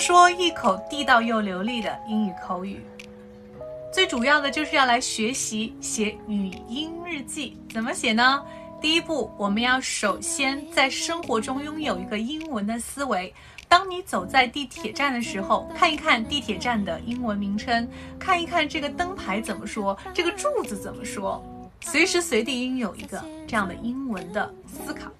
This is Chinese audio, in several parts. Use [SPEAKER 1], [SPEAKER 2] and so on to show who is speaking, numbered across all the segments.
[SPEAKER 1] 说一口地道又流利的英语口语？最主要的就是要来学习写语音日记，怎么写呢？第一步，我们要首先在生活中拥有一个英文的思维。当你走在地铁站的时候，看一看地铁站的英文名称，看一看这个灯牌怎么说，这个柱子怎么说，随时随地应有一个这样的英文的思考。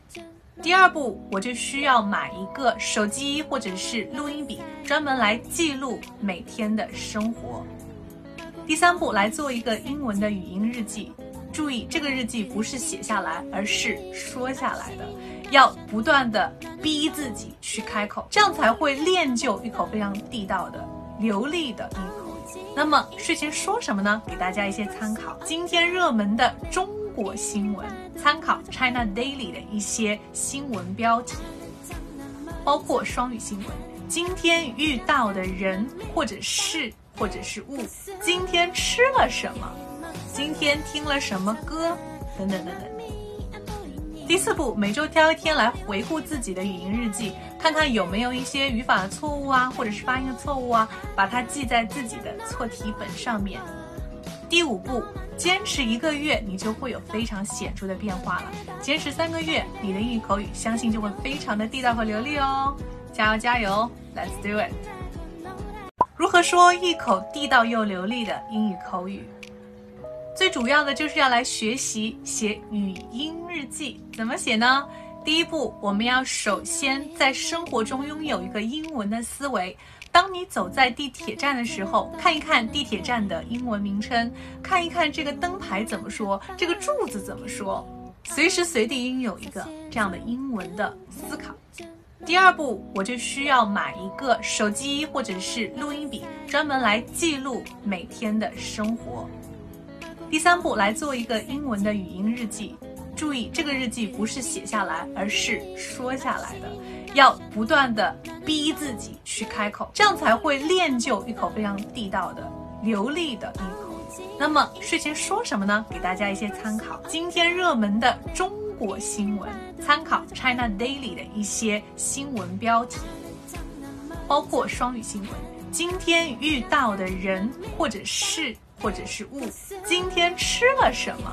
[SPEAKER 1] 第二步，我就需要买一个手机或者是录音笔，专门来记录每天的生活。第三步，来做一个英文的语音日记。注意，这个日记不是写下来，而是说下来的。要不断的逼自己去开口，这样才会练就一口非常地道的流利的英语。那么睡前说什么呢？给大家一些参考。今天热门的中国新闻，参考 China Daily 的一些新闻标题，包括双语新闻。今天遇到的人或者事或者是物，今天吃了什么，今天听了什么歌，等等等等。第四步，每周挑一天来回顾自己的语音日记，看看有没有一些语法的错误啊，或者是发音的错误啊，把它记在自己的错题本上面。第五步，坚持一个月，你就会有非常显著的变化了。坚持三个月，你的英语口语相信就会非常的地道和流利哦。加油加油，Let's do it！如何说一口地道又流利的英语口语？最主要的就是要来学习写语音日记，怎么写呢？第一步，我们要首先在生活中拥有一个英文的思维。当你走在地铁站的时候，看一看地铁站的英文名称，看一看这个灯牌怎么说，这个柱子怎么说，随时随地应有一个这样的英文的思考。第二步，我就需要买一个手机或者是录音笔，专门来记录每天的生活。第三步，来做一个英文的语音日记。注意，这个日记不是写下来，而是说下来的。要不断的逼自己去开口，这样才会练就一口非常地道的流利的英语口语。那么睡前说什么呢？给大家一些参考。今天热门的中国新闻，参考 China Daily 的一些新闻标题，包括双语新闻。今天遇到的人或者事。或者是物，今天吃了什么？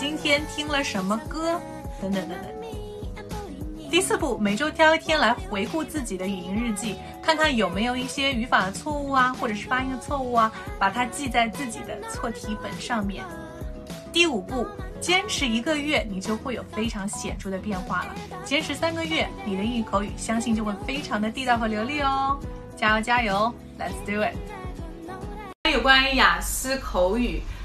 [SPEAKER 1] 今天听了什么歌？等等等等。第四步，每周挑一天来回顾自己的语音日记，看看有没有一些语法的错误啊，或者是发音的错误啊，把它记在自己的错题本上面。第五步，坚持一个月，你就会有非常显著的变化了。坚持三个月，你的英语口语相信就会非常的地道和流利哦。加油加油，Let's do it！有关于雅思口语，